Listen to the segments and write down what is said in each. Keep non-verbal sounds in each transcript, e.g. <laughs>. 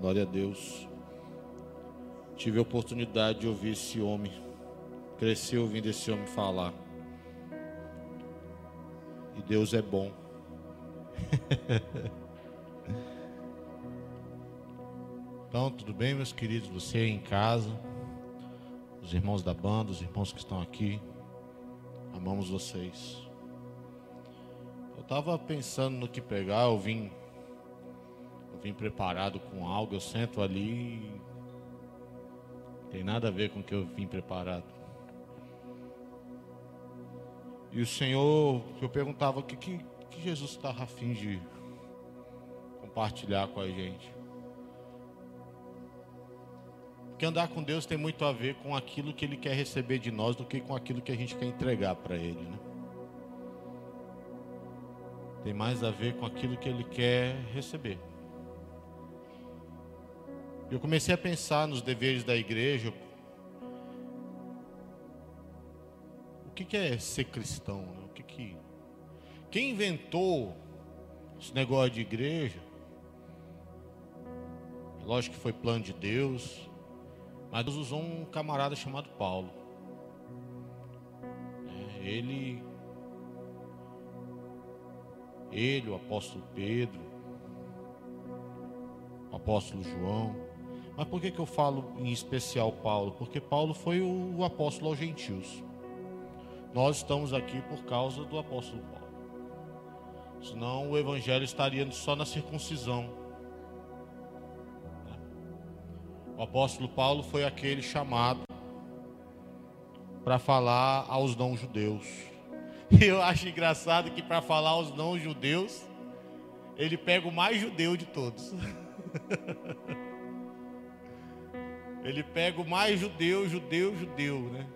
Glória a Deus. Tive a oportunidade de ouvir esse homem. Cresci ouvindo esse homem falar. E Deus é bom. <laughs> então, tudo bem, meus queridos? Você aí em casa, os irmãos da banda, os irmãos que estão aqui. Amamos vocês. Eu estava pensando no que pegar, eu vim vim preparado com algo, eu sento ali. Tem nada a ver com o que eu vim preparado. E o Senhor, eu perguntava o que, que, que Jesus estava afim de compartilhar com a gente. Porque andar com Deus tem muito a ver com aquilo que Ele quer receber de nós do que com aquilo que a gente quer entregar para Ele. Né? Tem mais a ver com aquilo que Ele quer receber. Eu comecei a pensar nos deveres da igreja. O que, é ser cristão? Né? O que, que quem inventou esse negócio de igreja? Lógico que foi plano de Deus, mas Deus usou um camarada chamado Paulo. É, ele, ele, o apóstolo Pedro, o apóstolo João, mas por que, que eu falo em especial Paulo? Porque Paulo foi o, apóstolo aos gentios. Nós estamos aqui por causa do apóstolo Paulo. Senão o evangelho estaria só na circuncisão. O apóstolo Paulo foi aquele chamado para falar aos não-judeus. <laughs> E eu acho engraçado que para falar aos não-judeus, ele pega o mais judeu de todos. <laughs> Ele pega o mais judeu, judeu, judeu, né?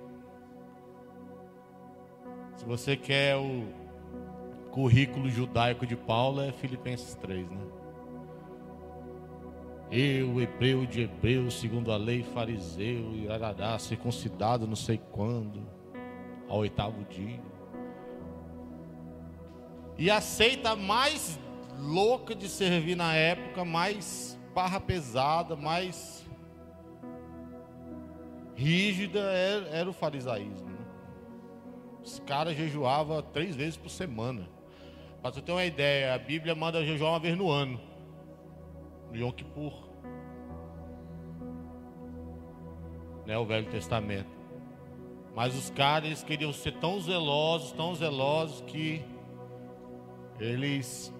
Se você quer o currículo judaico de Paulo, é Filipenses 3, né? Eu, hebreu de hebreu, segundo a lei, fariseu, e arará, circuncidado não sei quando, ao oitavo dia. E aceita mais louca de servir na época, mais barra pesada, mais rígida era, era o farisaísmo. Né? Os caras jejuavam três vezes por semana. Para você ter uma ideia, a Bíblia manda jejuar uma vez no ano. No Yom Kippur. Né, o Velho Testamento. Mas os caras queriam ser tão zelosos, tão zelosos que eles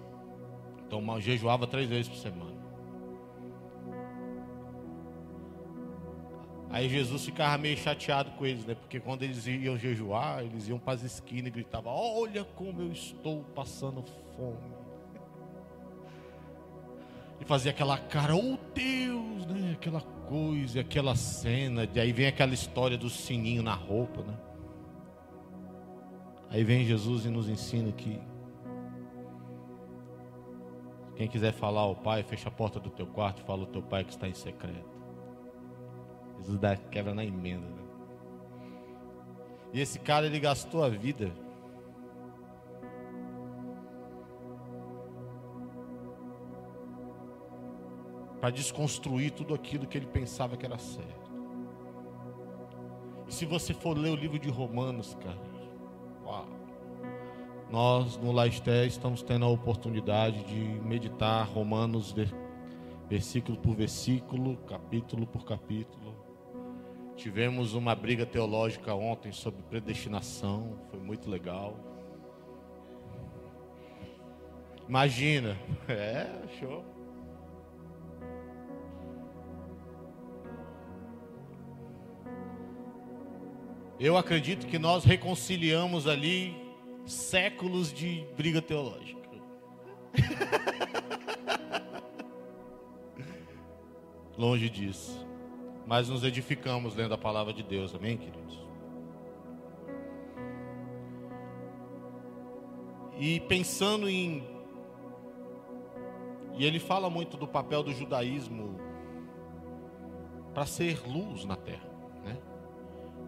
tomavam, jejuavam três vezes por semana. Aí Jesus ficava meio chateado com eles, né? Porque quando eles iam jejuar, eles iam para as esquinas e gritavam: Olha como eu estou passando fome. E fazia aquela cara, oh Deus, né? Aquela coisa, aquela cena. E aí vem aquela história do sininho na roupa, né? Aí vem Jesus e nos ensina que quem quiser falar ao Pai, fecha a porta do teu quarto e fala ao teu Pai que está em secreto. Jesus dá quebra na emenda. Né? E esse cara, ele gastou a vida para desconstruir tudo aquilo que ele pensava que era certo. E se você for ler o livro de Romanos, cara, uau, nós no Laisté estamos tendo a oportunidade de meditar Romanos versículo por versículo, capítulo por capítulo. Tivemos uma briga teológica ontem sobre predestinação, foi muito legal. Imagina, <laughs> é, show. Eu acredito que nós reconciliamos ali séculos de briga teológica. <laughs> Longe disso mas nos edificamos lendo a palavra de Deus, amém, queridos? E pensando em. E ele fala muito do papel do judaísmo para ser luz na terra, né?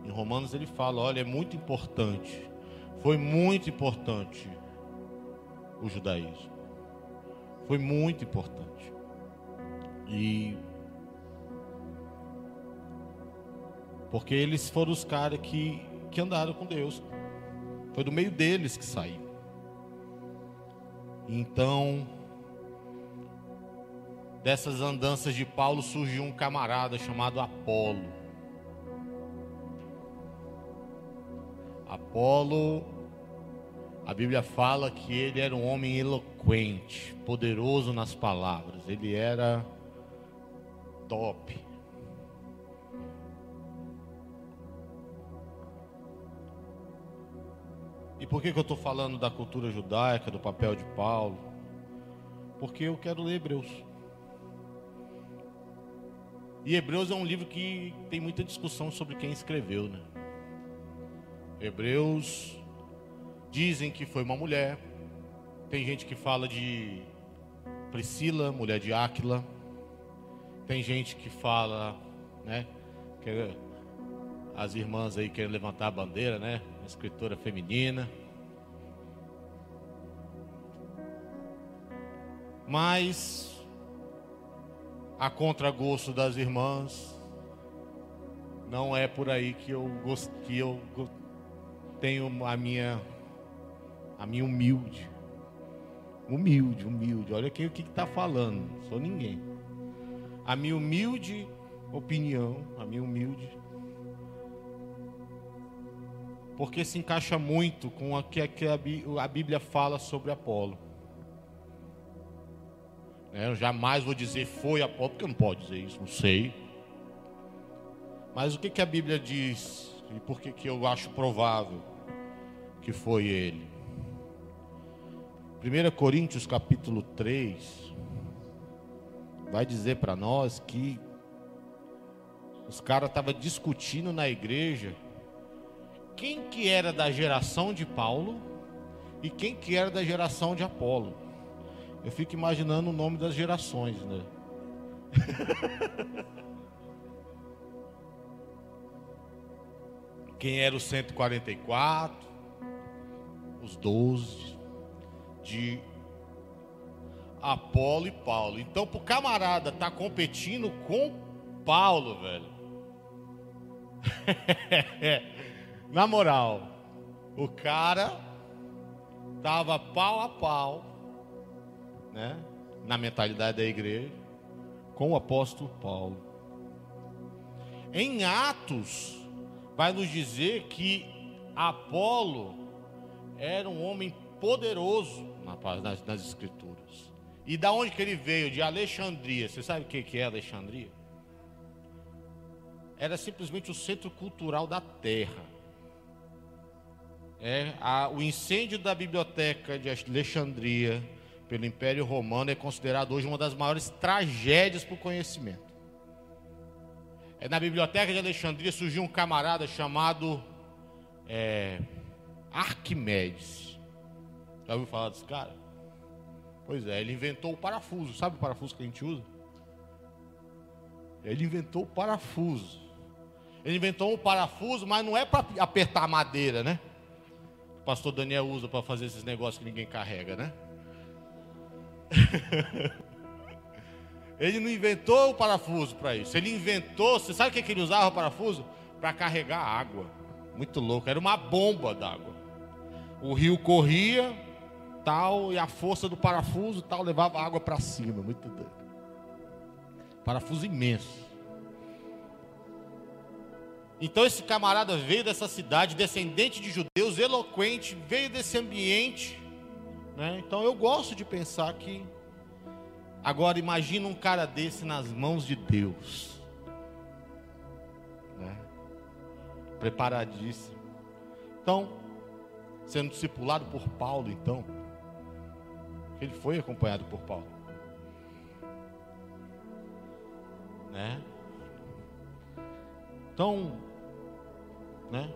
Em Romanos ele fala: olha, é muito importante, foi muito importante o judaísmo, foi muito importante. E Porque eles foram os caras que, que andaram com Deus. Foi do meio deles que saiu. Então, dessas andanças de Paulo surgiu um camarada chamado Apolo. Apolo, a Bíblia fala que ele era um homem eloquente, poderoso nas palavras. Ele era top. Por que, que eu estou falando da cultura judaica, do papel de Paulo? Porque eu quero ler Hebreus. E Hebreus é um livro que tem muita discussão sobre quem escreveu, né? Hebreus dizem que foi uma mulher. Tem gente que fala de Priscila, mulher de Áquila. Tem gente que fala, né? Que as irmãs aí querem levantar a bandeira, né? Escritora feminina. Mas, a contragosto das irmãs, não é por aí que eu, que eu tenho a minha, a minha humilde. Humilde, humilde. Olha aqui o que está falando. Sou ninguém. A minha humilde opinião, a minha humilde porque se encaixa muito com o que a Bíblia fala sobre Apolo. É, eu jamais vou dizer foi Apolo, porque eu não pode dizer isso, não sei. Mas o que, que a Bíblia diz e por que, que eu acho provável que foi ele? 1 Coríntios capítulo 3 vai dizer para nós que os caras estavam discutindo na igreja quem que era da geração de Paulo e quem que era da geração de Apolo. Eu fico imaginando o nome das gerações, né? <laughs> quem era o 144, os 12 de Apolo e Paulo. Então, pro camarada tá competindo com Paulo, velho. <laughs> Na moral, o cara tava pau a pau, né, na mentalidade da igreja, com o apóstolo Paulo. Em Atos, vai nos dizer que Apolo era um homem poderoso nas, nas escrituras. E da onde que ele veio? De Alexandria. Você sabe o que é Alexandria? Era simplesmente o centro cultural da terra. É, a, o incêndio da biblioteca de Alexandria pelo Império Romano é considerado hoje uma das maiores tragédias para o conhecimento. É, na biblioteca de Alexandria surgiu um camarada chamado é, Arquimedes. Já ouviu falar desse cara? Pois é, ele inventou o parafuso. Sabe o parafuso que a gente usa? Ele inventou o parafuso. Ele inventou um parafuso, mas não é para apertar a madeira, né? Pastor Daniel usa para fazer esses negócios que ninguém carrega, né? <laughs> ele não inventou o parafuso para isso. Ele inventou, você sabe o que, que ele usava o parafuso? Para carregar água. Muito louco, era uma bomba d'água. O rio corria, tal, e a força do parafuso tal levava água para cima, muito doido. Parafuso imenso. Então esse camarada veio dessa cidade, descendente de judeus, eloquente, veio desse ambiente. Né? Então eu gosto de pensar que. Agora imagina um cara desse nas mãos de Deus. Né? Preparadíssimo. Então, sendo discipulado por Paulo, então. Ele foi acompanhado por Paulo. Né? Então, né?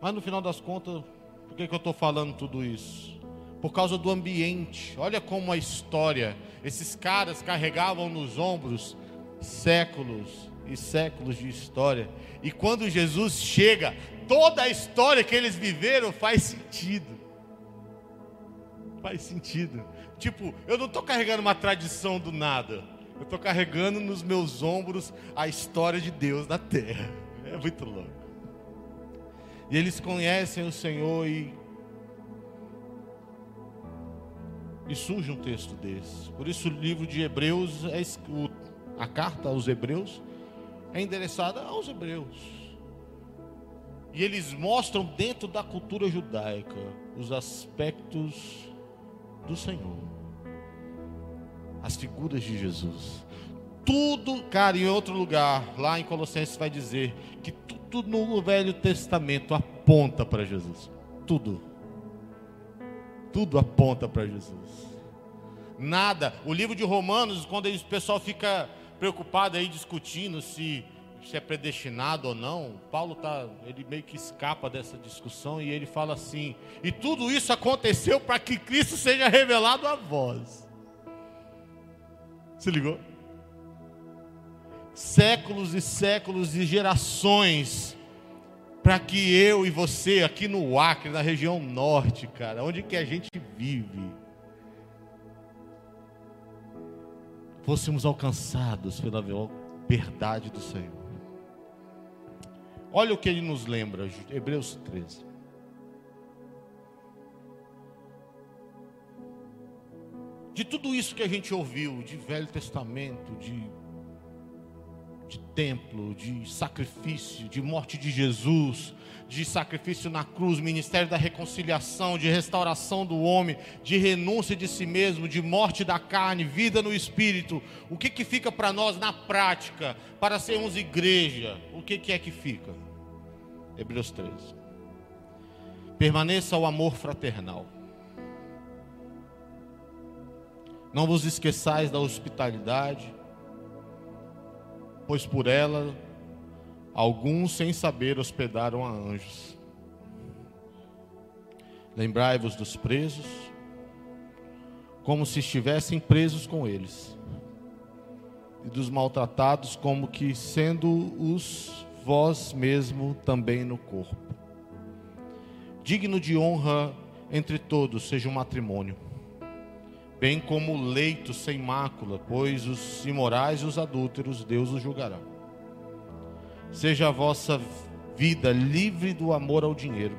Mas no final das contas, por que, que eu estou falando tudo isso? Por causa do ambiente. Olha como a história, esses caras carregavam nos ombros séculos e séculos de história. E quando Jesus chega, toda a história que eles viveram faz sentido. Faz sentido. Tipo, eu não estou carregando uma tradição do nada. Eu estou carregando nos meus ombros a história de Deus na terra. É muito louco. E eles conhecem o Senhor e. E surge um texto desse. Por isso o livro de Hebreus, é, a carta aos Hebreus, é endereçada aos Hebreus. E eles mostram dentro da cultura judaica os aspectos do Senhor, as figuras de Jesus. Tudo, cara, em outro lugar, lá em Colossenses vai dizer que tudo no Velho Testamento aponta para Jesus. Tudo. Tudo aponta para Jesus. Nada. O livro de Romanos, quando o pessoal fica preocupado aí discutindo se se é predestinado ou não, Paulo tá, ele meio que escapa dessa discussão e ele fala assim: "E tudo isso aconteceu para que Cristo seja revelado a vós". Se ligou? Séculos e séculos e gerações para que eu e você aqui no Acre, na região norte, cara, onde que a gente vive, fôssemos alcançados pela verdade do Senhor. Olha o que ele nos lembra, Hebreus 13. De tudo isso que a gente ouviu, de Velho Testamento, de, de templo, de sacrifício, de morte de Jesus, de sacrifício na cruz, ministério da reconciliação, de restauração do homem, de renúncia de si mesmo, de morte da carne, vida no espírito. O que, que fica para nós na prática, para sermos igreja? O que, que é que fica? Hebreus 13. Permaneça o amor fraternal. Não vos esqueçais da hospitalidade, pois por ela alguns sem saber hospedaram a anjos. Lembrai-vos dos presos, como se estivessem presos com eles, e dos maltratados, como que sendo os vós mesmo também no corpo. Digno de honra entre todos seja o matrimônio, bem como o leito sem mácula, pois os imorais e os adúlteros Deus os julgará. Seja a vossa vida livre do amor ao dinheiro,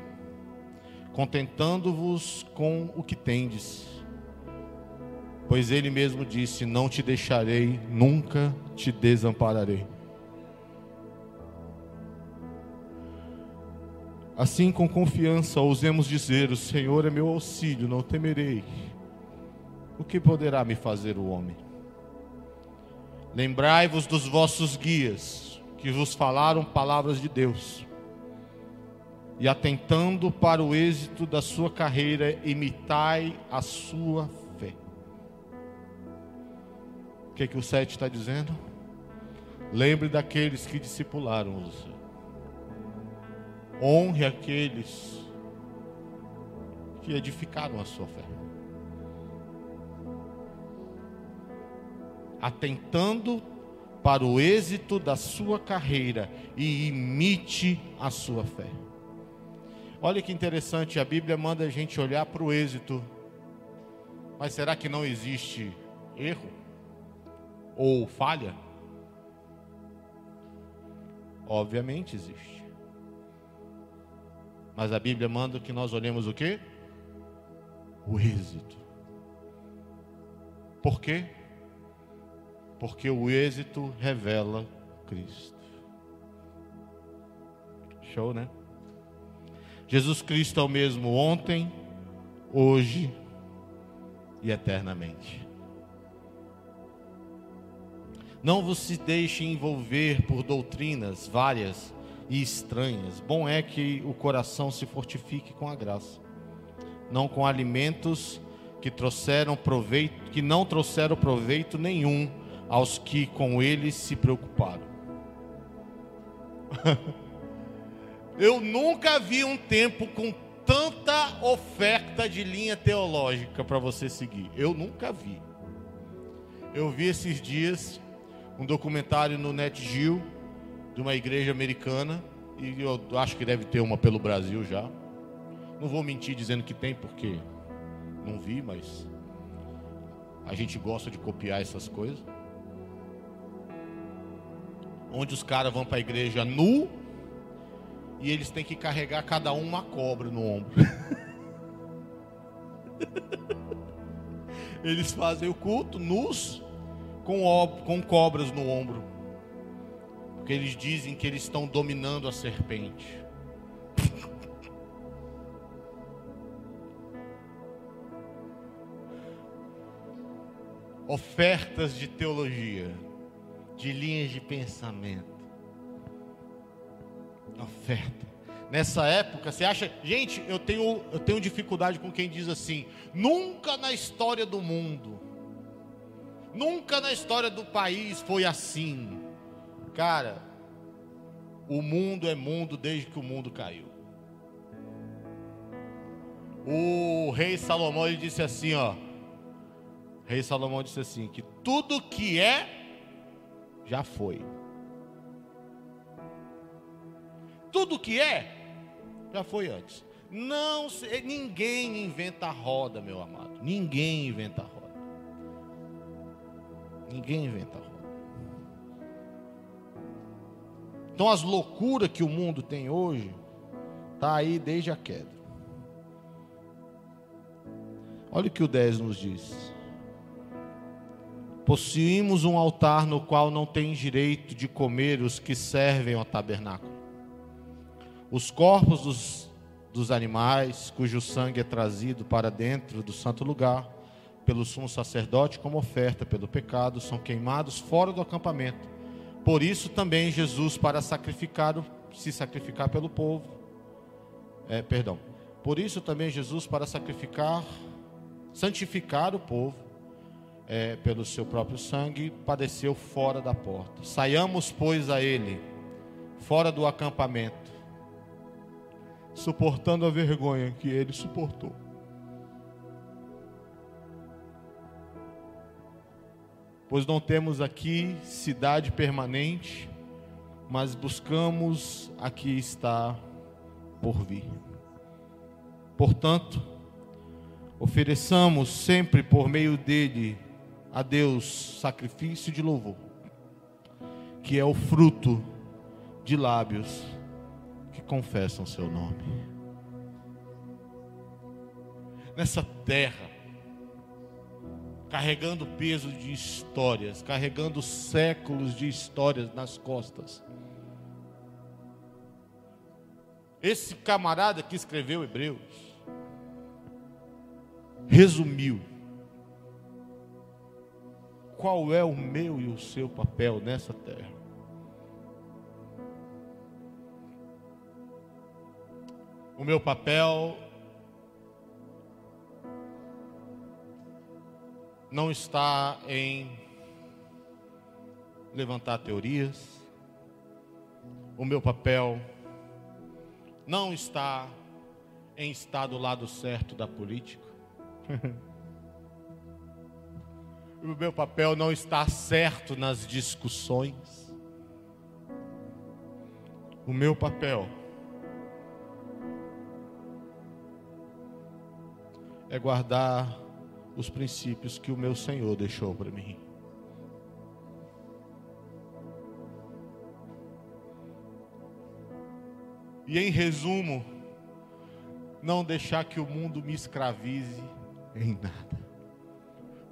contentando-vos com o que tendes. Pois ele mesmo disse: Não te deixarei, nunca te desampararei. Assim, com confiança, ousemos dizer: O Senhor é meu auxílio, não temerei. O que poderá me fazer o homem? Lembrai-vos dos vossos guias que vos falaram palavras de Deus. E atentando para o êxito da sua carreira, imitai a sua fé. O que, é que o 7 está dizendo? Lembre daqueles que discipularam você. Honre aqueles que edificaram a sua fé. Atentando para o êxito da sua carreira e imite a sua fé. Olha que interessante, a Bíblia manda a gente olhar para o êxito. Mas será que não existe erro? Ou falha? Obviamente existe. Mas a Bíblia manda que nós olhemos o que? O êxito. Por quê? Porque o êxito revela Cristo. Show, né? Jesus Cristo é o mesmo ontem, hoje e eternamente. Não vos se deixe envolver por doutrinas várias e estranhas. Bom é que o coração se fortifique com a graça, não com alimentos que trouxeram proveito, que não trouxeram proveito nenhum aos que com ele se preocuparam. <laughs> Eu nunca vi um tempo com tanta oferta de linha teológica para você seguir. Eu nunca vi. Eu vi esses dias um documentário no Net Geo de uma igreja americana e eu acho que deve ter uma pelo Brasil já. Não vou mentir dizendo que tem porque não vi, mas a gente gosta de copiar essas coisas. Onde os caras vão para a igreja nu e eles têm que carregar cada um uma cobra no ombro. <laughs> eles fazem o culto nus com, com cobras no ombro. Porque eles dizem que eles estão dominando a serpente. <laughs> Ofertas de teologia, de linhas de pensamento. Oferta. Nessa época, você acha, gente, eu tenho, eu tenho dificuldade com quem diz assim: nunca na história do mundo, nunca na história do país foi assim. Cara, o mundo é mundo desde que o mundo caiu. O rei Salomão ele disse assim, ó. Rei Salomão disse assim que tudo que é já foi. Tudo que é já foi antes. Não, ninguém inventa a roda, meu amado. Ninguém inventa a roda. Ninguém inventa a roda. Então as loucuras que o mundo tem hoje tá aí desde a queda. Olha o que o 10 nos diz. Possuímos um altar no qual não tem direito de comer os que servem ao tabernáculo. Os corpos dos, dos animais, cujo sangue é trazido para dentro do santo lugar, pelo sumo sacerdote como oferta pelo pecado, são queimados fora do acampamento por isso também Jesus, para sacrificar, se sacrificar pelo povo, é, perdão, por isso também Jesus, para sacrificar, santificar o povo, é, pelo seu próprio sangue, padeceu fora da porta. Saiamos, pois, a ele, fora do acampamento, suportando a vergonha que ele suportou. pois não temos aqui cidade permanente, mas buscamos a que está por vir. Portanto, ofereçamos sempre por meio dele a Deus sacrifício de louvor, que é o fruto de lábios que confessam seu nome. Nessa terra, carregando peso de histórias, carregando séculos de histórias nas costas. Esse camarada que escreveu Hebreus resumiu qual é o meu e o seu papel nessa terra. O meu papel não está em levantar teorias. O meu papel não está em estar do lado certo da política. <laughs> o meu papel não está certo nas discussões. O meu papel é guardar os princípios que o meu Senhor deixou para mim. E em resumo, não deixar que o mundo me escravize em nada.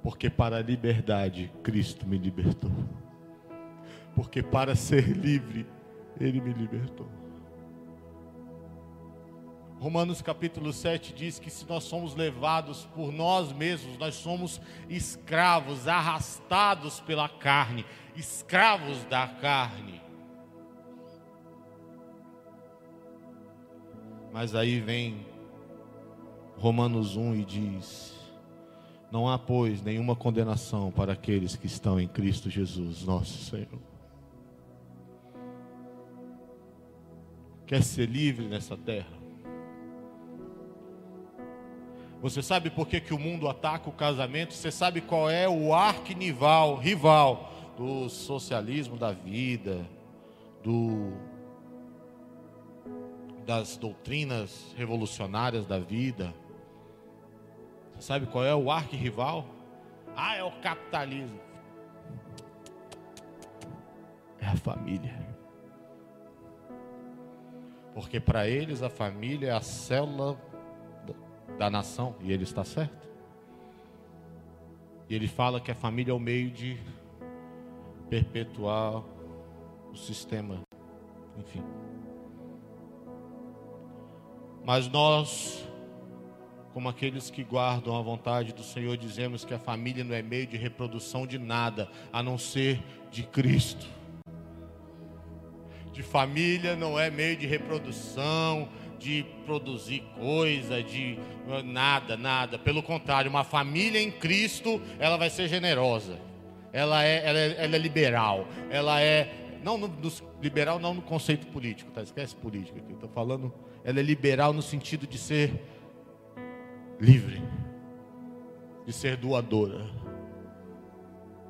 Porque para a liberdade Cristo me libertou. Porque para ser livre ele me libertou. Romanos capítulo 7 diz que se nós somos levados por nós mesmos, nós somos escravos, arrastados pela carne, escravos da carne. Mas aí vem Romanos 1 e diz: Não há, pois, nenhuma condenação para aqueles que estão em Cristo Jesus, nosso Senhor. Quer ser livre nessa terra? Você sabe por que, que o mundo ataca o casamento? Você sabe qual é o arquinival, rival do socialismo da vida, do das doutrinas revolucionárias da vida? Sabe qual é o arquirrival? Ah, é o capitalismo. É a família. Porque para eles a família é a célula da nação, e ele está certo. E ele fala que a família é o meio de perpetuar o sistema, enfim. Mas nós, como aqueles que guardam a vontade do Senhor, dizemos que a família não é meio de reprodução de nada, a não ser de Cristo. De família não é meio de reprodução, de produzir coisa, de nada, nada. Pelo contrário, uma família em Cristo, ela vai ser generosa. Ela é, ela é, ela é liberal. Ela é não no, no, liberal não no conceito político, tá? Esquece política aqui. Estou falando, ela é liberal no sentido de ser livre, de ser doadora,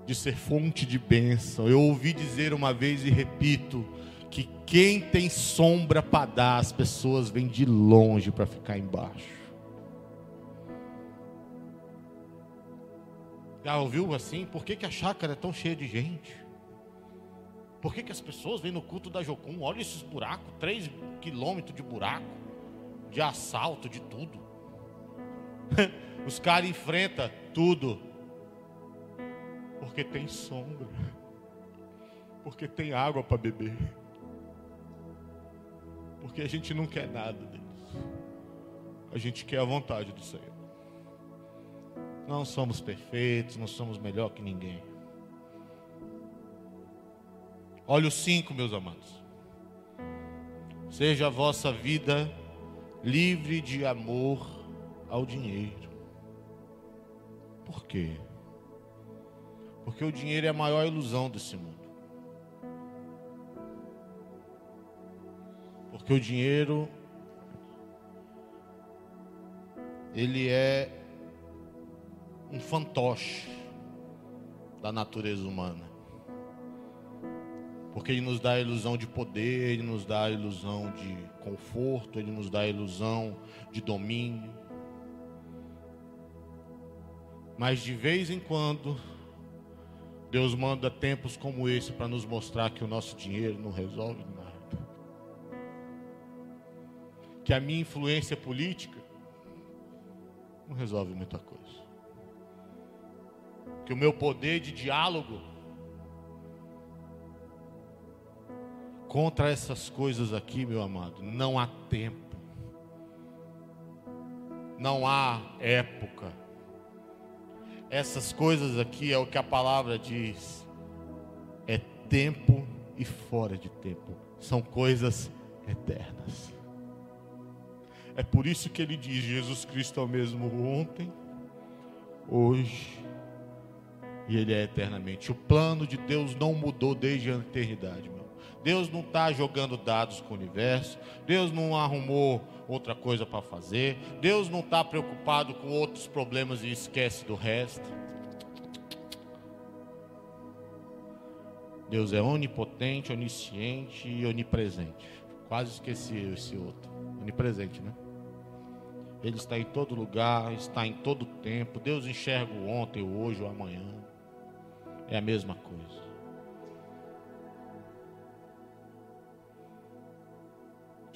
de ser fonte de bênção. Eu ouvi dizer uma vez e repito, que quem tem sombra para dar, as pessoas vêm de longe para ficar embaixo. Já ouviu assim? Por que, que a chácara é tão cheia de gente? Por que, que as pessoas vêm no culto da Jocum? Olha esses buracos, três quilômetros de buraco, de assalto, de tudo. <laughs> Os caras enfrentam tudo. Porque tem sombra. Porque tem água para beber. Porque a gente não quer nada deles. A gente quer a vontade do Senhor. Não somos perfeitos, não somos melhor que ninguém. Olha o 5, meus amados. Seja a vossa vida livre de amor ao dinheiro. Por quê? Porque o dinheiro é a maior ilusão desse mundo. Porque o dinheiro ele é um fantoche da natureza humana. Porque ele nos dá a ilusão de poder, ele nos dá a ilusão de conforto, ele nos dá a ilusão de domínio. Mas de vez em quando, Deus manda tempos como esse para nos mostrar que o nosso dinheiro não resolve nada que a minha influência política não resolve muita coisa. Que o meu poder de diálogo contra essas coisas aqui, meu amado, não há tempo. Não há época. Essas coisas aqui é o que a palavra diz. É tempo e fora de tempo. São coisas eternas. É por isso que ele diz: Jesus Cristo é o mesmo ontem, hoje e ele é eternamente. O plano de Deus não mudou desde a eternidade. Deus não está jogando dados com o universo. Deus não arrumou outra coisa para fazer. Deus não está preocupado com outros problemas e esquece do resto. Deus é onipotente, onisciente e onipresente. Quase esqueci esse outro. Onipresente, né? Ele está em todo lugar, está em todo tempo. Deus enxerga o ontem, o hoje, o amanhã. É a mesma coisa.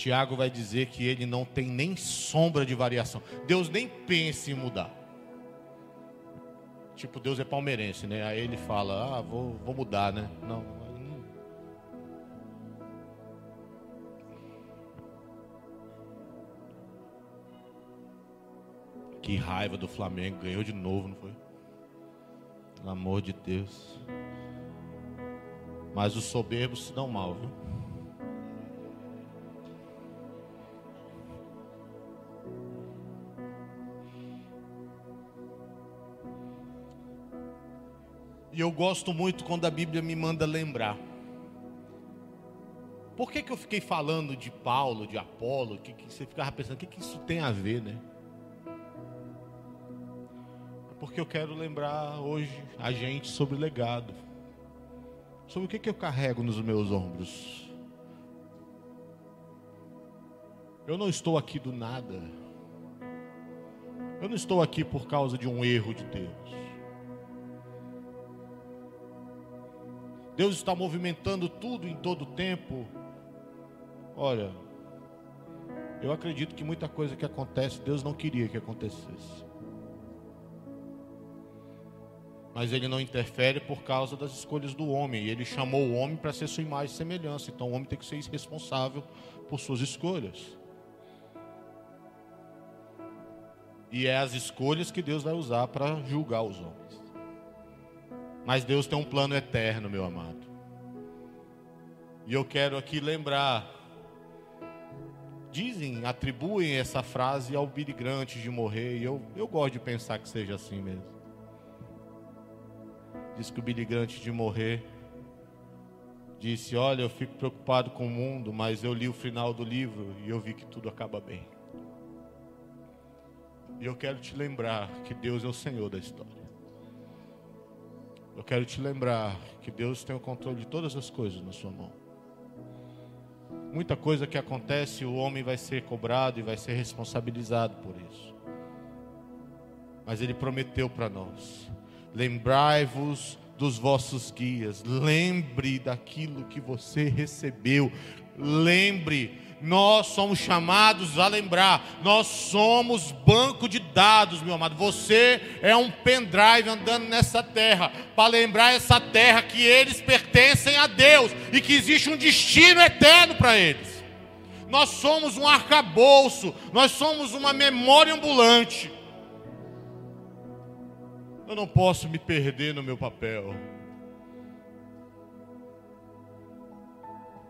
Tiago vai dizer que ele não tem nem sombra de variação. Deus nem pensa em mudar. Tipo, Deus é palmeirense, né? Aí ele fala: Ah, vou, vou mudar, né? Não, Que raiva do Flamengo, ganhou de novo, não foi? Pelo amor de Deus. Mas os soberbos se dão mal, viu? E eu gosto muito quando a Bíblia me manda lembrar. Por que, que eu fiquei falando de Paulo, de Apolo? Que, que você ficava pensando, o que, que isso tem a ver, né? porque eu quero lembrar hoje a gente sobre legado. Sobre o que, que eu carrego nos meus ombros. Eu não estou aqui do nada. Eu não estou aqui por causa de um erro de Deus. Deus está movimentando tudo em todo tempo. Olha, eu acredito que muita coisa que acontece, Deus não queria que acontecesse. Mas ele não interfere por causa das escolhas do homem. Ele chamou o homem para ser sua imagem e semelhança. Então o homem tem que ser responsável por suas escolhas. E é as escolhas que Deus vai usar para julgar os homens. Mas Deus tem um plano eterno, meu amado. E eu quero aqui lembrar. Dizem, atribuem essa frase ao Billy Grant de morrer. E eu, eu gosto de pensar que seja assim mesmo. Diz que o Billy Grant de morrer disse: Olha, eu fico preocupado com o mundo, mas eu li o final do livro e eu vi que tudo acaba bem. E eu quero te lembrar que Deus é o Senhor da história. Eu quero te lembrar que Deus tem o controle de todas as coisas na sua mão. Muita coisa que acontece, o homem vai ser cobrado e vai ser responsabilizado por isso. Mas ele prometeu para nós: lembrai-vos dos vossos guias, lembre daquilo que você recebeu, lembre nós somos chamados a lembrar, nós somos banco de dados, meu amado. Você é um pendrive andando nessa terra, para lembrar essa terra que eles pertencem a Deus e que existe um destino eterno para eles. Nós somos um arcabouço, nós somos uma memória ambulante. Eu não posso me perder no meu papel.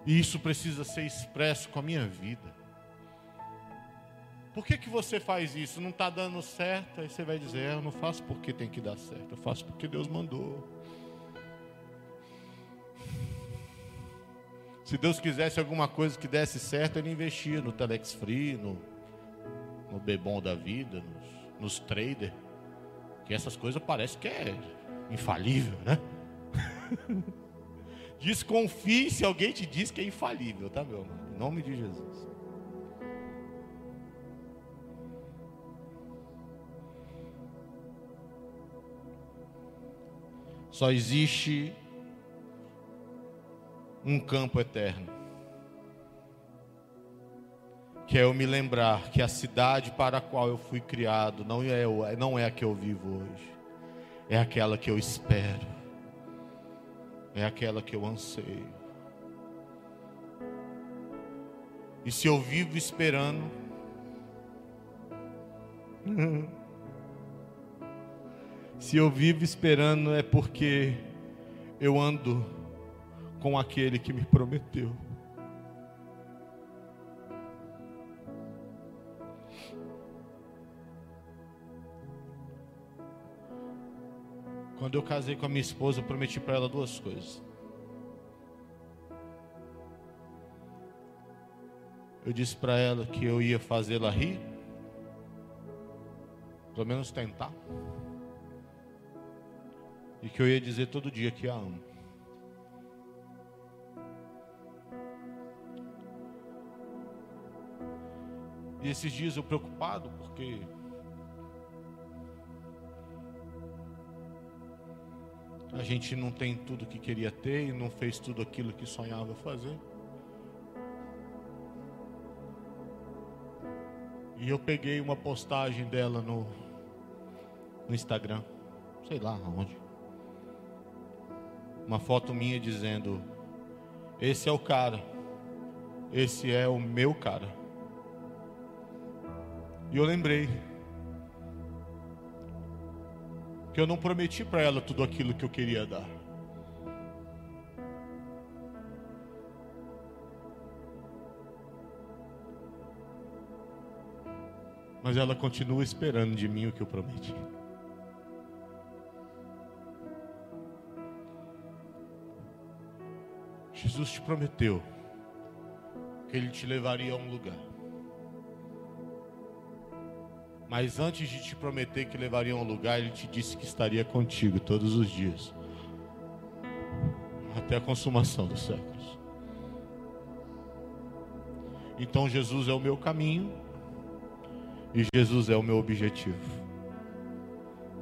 E isso precisa ser expresso com a minha vida. Por que, que você faz isso? Não está dando certo? Aí você vai dizer: é, Eu não faço porque tem que dar certo, eu faço porque Deus mandou. Se Deus quisesse alguma coisa que desse certo, Ele investia no Telex Free, no, no Bebom da vida, nos, nos traders. Que essas coisas parecem que é infalível, né? <laughs> Desconfie se alguém te diz que é infalível, tá, meu irmão? Em nome de Jesus. Só existe um campo eterno. Que é eu me lembrar que a cidade para a qual eu fui criado não é, não é a que eu vivo hoje, é aquela que eu espero é aquela que eu anseio. E se eu vivo esperando, <laughs> se eu vivo esperando é porque eu ando com aquele que me prometeu. Quando eu casei com a minha esposa, eu prometi para ela duas coisas. Eu disse para ela que eu ia fazê-la rir, pelo menos tentar, e que eu ia dizer todo dia que a amo. E esses dias eu preocupado porque A gente não tem tudo que queria ter e não fez tudo aquilo que sonhava fazer. E eu peguei uma postagem dela no, no Instagram, sei lá onde. Uma foto minha dizendo: Esse é o cara, esse é o meu cara. E eu lembrei que eu não prometi para ela tudo aquilo que eu queria dar. Mas ela continua esperando de mim o que eu prometi. Jesus te prometeu que Ele te levaria a um lugar. Mas antes de te prometer que levaria a um lugar, ele te disse que estaria contigo todos os dias, até a consumação dos séculos. Então Jesus é o meu caminho e Jesus é o meu objetivo.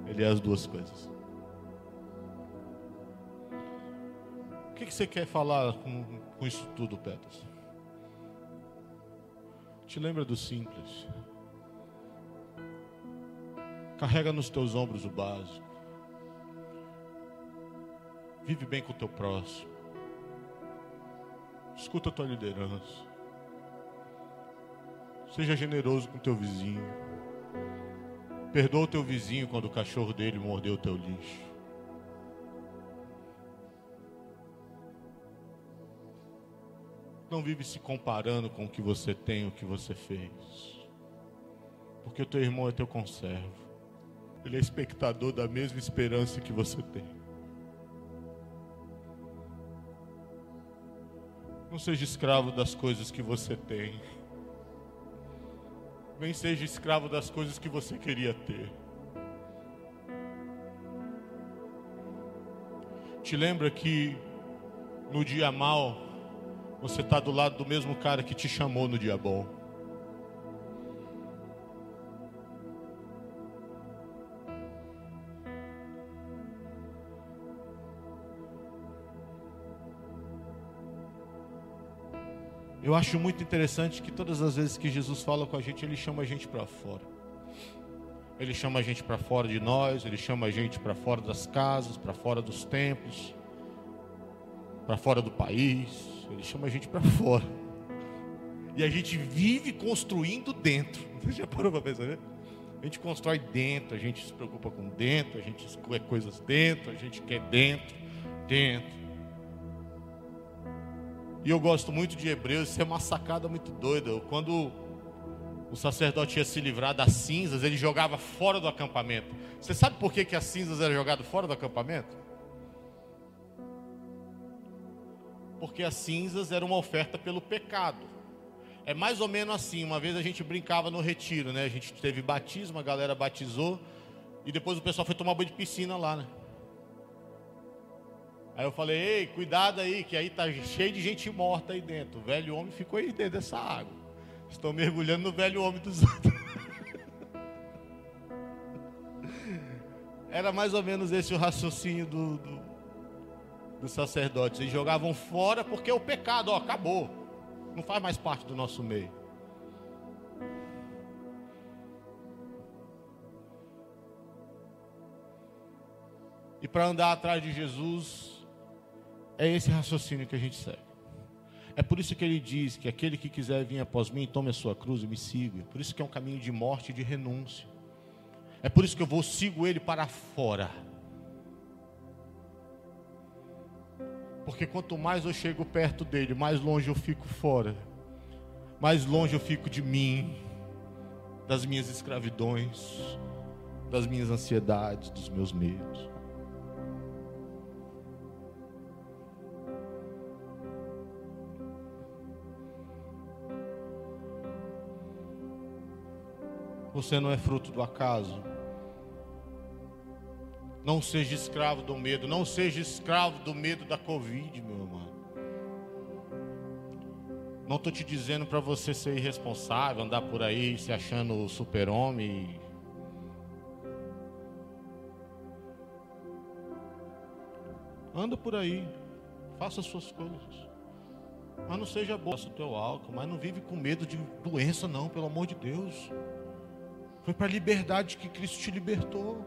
Ele é as duas coisas. O que, que você quer falar com, com isso tudo, Petros? Te lembra do simples. Carrega nos teus ombros o básico. Vive bem com o teu próximo. Escuta a tua liderança. Seja generoso com o teu vizinho. Perdoa o teu vizinho quando o cachorro dele mordeu o teu lixo. Não vive se comparando com o que você tem, o que você fez. Porque o teu irmão é teu conservo. Ele é espectador da mesma esperança que você tem. Não seja escravo das coisas que você tem. Nem seja escravo das coisas que você queria ter. Te lembra que no dia mal você está do lado do mesmo cara que te chamou no dia bom. Eu acho muito interessante que todas as vezes que Jesus fala com a gente, ele chama a gente para fora. Ele chama a gente para fora de nós, ele chama a gente para fora das casas, para fora dos templos, para fora do país. Ele chama a gente para <laughs> fora. E a gente vive construindo dentro. <laughs> Você já parou para pensar? Né? A gente constrói dentro, a gente se preocupa com dentro, a gente quer coisas dentro, a gente quer dentro, dentro. E eu gosto muito de Hebreus, isso é uma sacada muito doida. Quando o sacerdote ia se livrar das cinzas, ele jogava fora do acampamento. Você sabe por que, que as cinzas eram jogadas fora do acampamento? porque as cinzas eram uma oferta pelo pecado. É mais ou menos assim. Uma vez a gente brincava no retiro, né? A gente teve batismo, a galera batizou e depois o pessoal foi tomar banho de piscina lá, né? Aí eu falei: "Ei, cuidado aí, que aí tá cheio de gente morta aí dentro. O velho homem ficou aí dentro dessa água. Estão mergulhando no velho homem dos <laughs> outros." Era mais ou menos esse o raciocínio do, do dos sacerdotes. Eles jogavam fora porque o pecado, ó, acabou. Não faz mais parte do nosso meio. E para andar atrás de Jesus, é esse raciocínio que a gente segue. É por isso que ele diz que aquele que quiser vir após mim, tome a sua cruz e me siga. Por isso que é um caminho de morte e de renúncia. É por isso que eu vou sigo ele para fora. Porque quanto mais eu chego perto dele, mais longe eu fico fora. Mais longe eu fico de mim, das minhas escravidões, das minhas ansiedades, dos meus medos. Você não é fruto do acaso. Não seja escravo do medo. Não seja escravo do medo da Covid, meu irmão. Não estou te dizendo para você ser irresponsável, andar por aí se achando super-homem. Anda por aí, faça as suas coisas. Mas não seja boa o teu álcool, mas não vive com medo de doença, não, pelo amor de Deus. Foi para a liberdade que Cristo te libertou.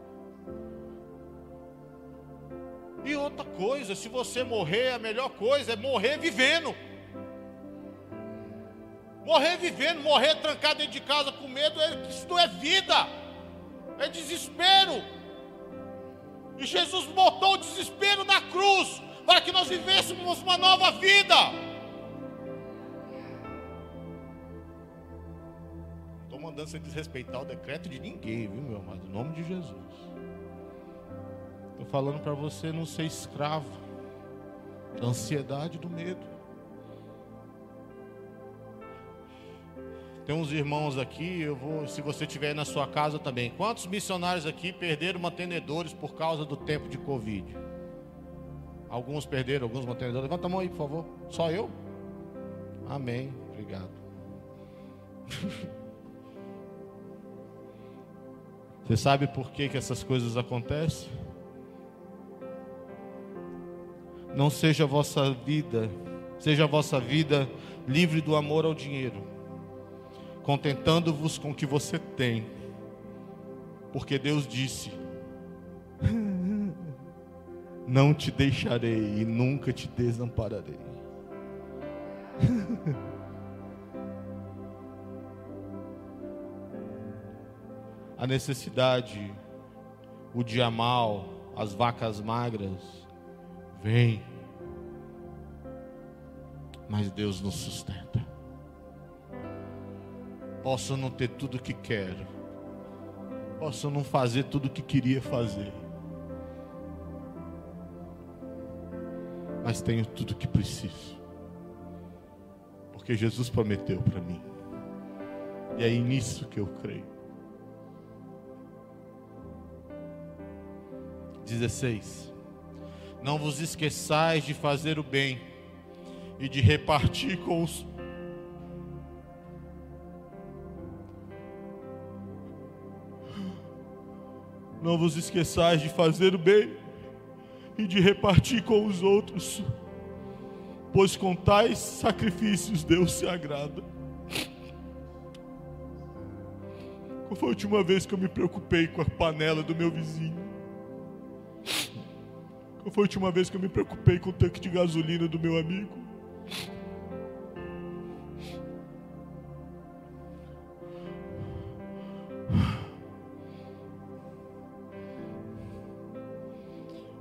E outra coisa, se você morrer, a melhor coisa é morrer vivendo. Morrer vivendo, morrer trancado dentro de casa com medo, é, isso não é vida, é desespero. E Jesus botou o desespero na cruz para que nós vivêssemos uma nova vida. Você desrespeitar o decreto de ninguém, viu, meu amado? Em nome de Jesus. Estou falando para você não ser escravo da ansiedade, do medo. Tem uns irmãos aqui, eu vou, se você tiver na sua casa também. Quantos missionários aqui perderam mantenedores por causa do tempo de Covid? Alguns perderam, alguns mantenedores. Levanta a mão aí, por favor. Só eu? Amém. Obrigado. <laughs> Você sabe por que, que essas coisas acontecem? não seja a vossa vida, seja a vossa vida livre do amor ao dinheiro, contentando-vos com o que você tem, porque Deus disse: Não te deixarei e nunca te desampararei. <laughs> a necessidade, o dia mal, as vacas magras, vem. Mas Deus nos sustenta. Posso não ter tudo que quero. Posso não fazer tudo que queria fazer. Mas tenho tudo que preciso. Porque Jesus prometeu para mim. E é nisso que eu creio. 16. Não vos esqueçais de fazer o bem e de repartir com os Não vos esqueçais de fazer o bem e de repartir com os outros, pois com tais sacrifícios Deus se agrada. Qual foi a última vez que eu me preocupei com a panela do meu vizinho? Foi a última vez que eu me preocupei com o tanque de gasolina do meu amigo?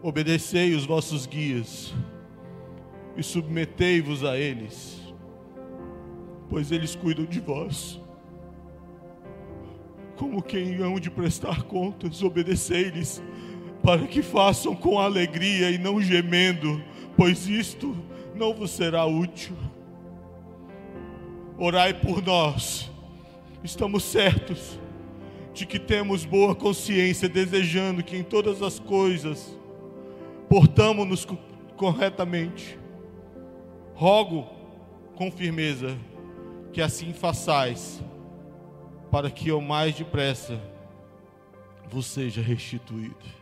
Obedecei os vossos guias e submetei-vos a eles, pois eles cuidam de vós. Como quem hão de prestar contas, obedecei-lhes para que façam com alegria e não gemendo, pois isto não vos será útil. Orai por nós, estamos certos de que temos boa consciência, desejando que em todas as coisas portamos-nos corretamente. Rogo com firmeza que assim façais, para que o mais depressa vos seja restituído.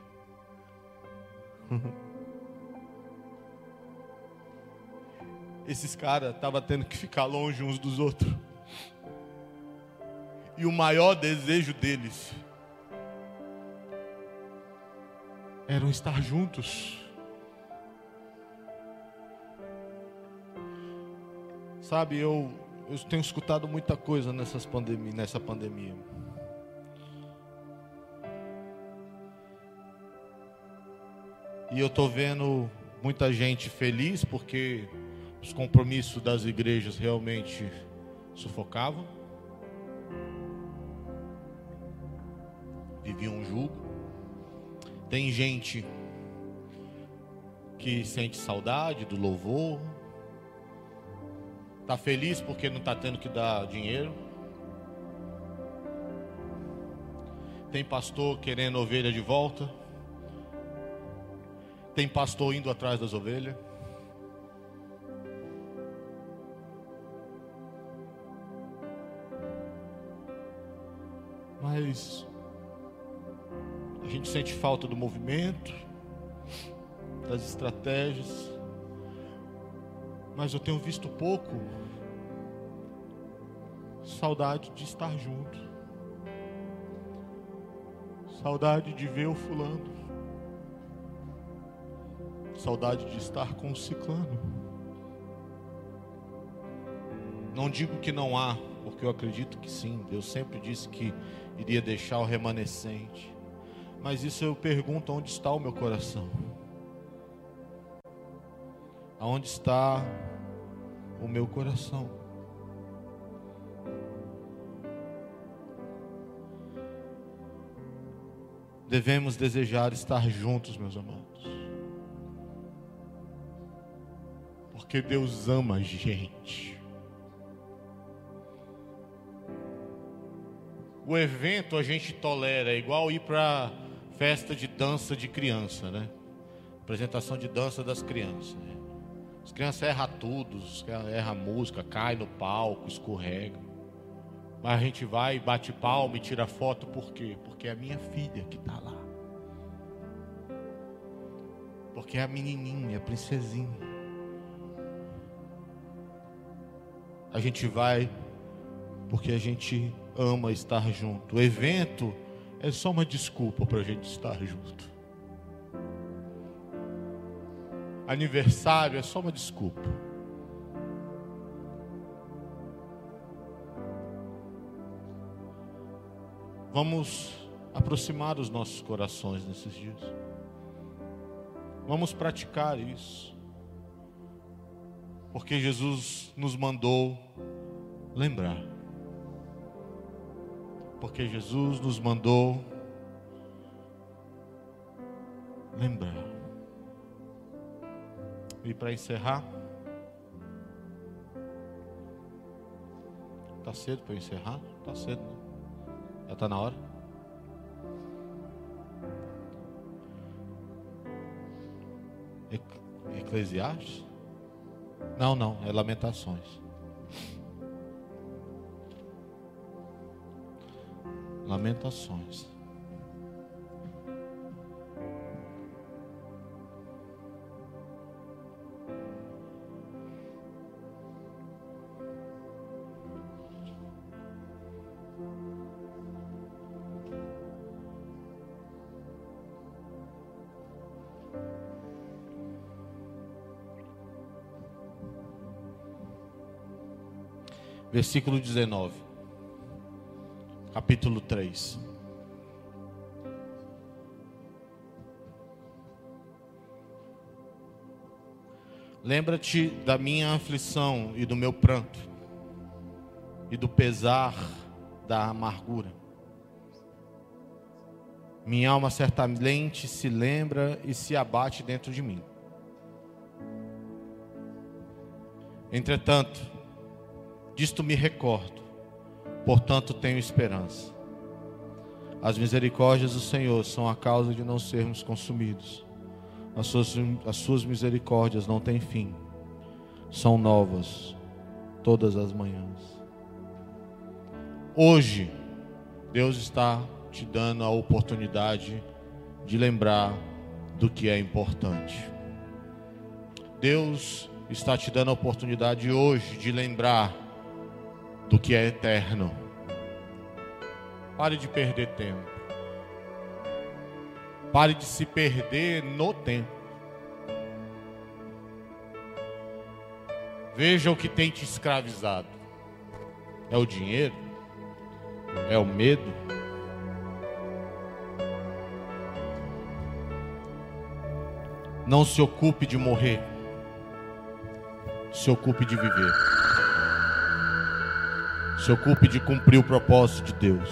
Esses caras estavam tendo que ficar longe uns dos outros. E o maior desejo deles era estar juntos. Sabe, eu, eu tenho escutado muita coisa nessas pandemia, nessa pandemia. E eu estou vendo muita gente feliz porque os compromissos das igrejas realmente sufocavam. Viviam um jugo. Tem gente que sente saudade do louvor. Está feliz porque não está tendo que dar dinheiro. Tem pastor querendo ovelha de volta. Tem pastor indo atrás das ovelhas. Mas a gente sente falta do movimento, das estratégias. Mas eu tenho visto pouco saudade de estar junto. Saudade de ver o fulano. Saudade de estar com o ciclano. Não digo que não há, porque eu acredito que sim. Deus sempre disse que iria deixar o remanescente. Mas isso eu pergunto: onde está o meu coração? Aonde está o meu coração? Devemos desejar estar juntos, meus amados. Porque Deus ama a gente. O evento a gente tolera, é igual ir para festa de dança de criança, né? Apresentação de dança das crianças. Né? As crianças erram tudo, erram música, cai no palco, escorrega. Mas a gente vai, bate palma e tira foto, por quê? Porque é a minha filha que está lá. Porque é a menininha, a princesinha. A gente vai porque a gente ama estar junto. O evento é só uma desculpa para a gente estar junto. Aniversário é só uma desculpa. Vamos aproximar os nossos corações nesses dias. Vamos praticar isso. Porque Jesus nos mandou lembrar. Porque Jesus nos mandou lembrar. E para encerrar, tá cedo para encerrar? Tá cedo, né? Já tá na hora? Eclesiastes? Não, não, é Lamentações. Lamentações. Versículo 19 capítulo 3. Lembra-te da minha aflição e do meu pranto, e do pesar da amargura. Minha alma certamente se lembra e se abate dentro de mim. Entretanto, disto me recordo portanto tenho esperança. As misericórdias do Senhor são a causa de não sermos consumidos. As suas, as suas misericórdias não têm fim, são novas todas as manhãs. Hoje, Deus está te dando a oportunidade de lembrar do que é importante. Deus está te dando a oportunidade hoje de lembrar do que é eterno. Pare de perder tempo. Pare de se perder no tempo. Veja o que tem te escravizado: é o dinheiro? É o medo? Não se ocupe de morrer, se ocupe de viver. Se ocupe de cumprir o propósito de Deus.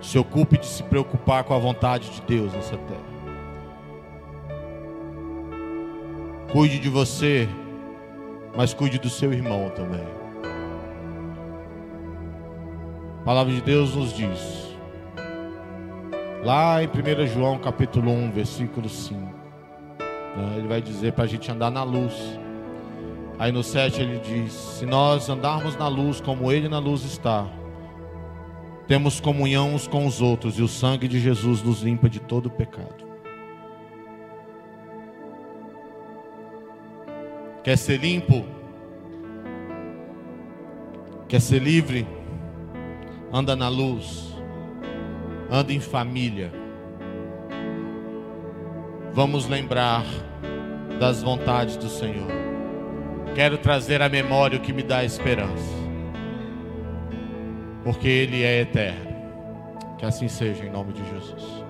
Se ocupe de se preocupar com a vontade de Deus nessa terra. Cuide de você, mas cuide do seu irmão também. A palavra de Deus nos diz, lá em 1 João capítulo 1, versículo 5, né, ele vai dizer para a gente andar na luz Aí no 7 ele diz: Se nós andarmos na luz como Ele na luz está, temos comunhão uns com os outros e o sangue de Jesus nos limpa de todo pecado. Quer ser limpo? Quer ser livre? Anda na luz, anda em família. Vamos lembrar das vontades do Senhor. Quero trazer à memória o que me dá esperança. Porque Ele é eterno. Que assim seja em nome de Jesus.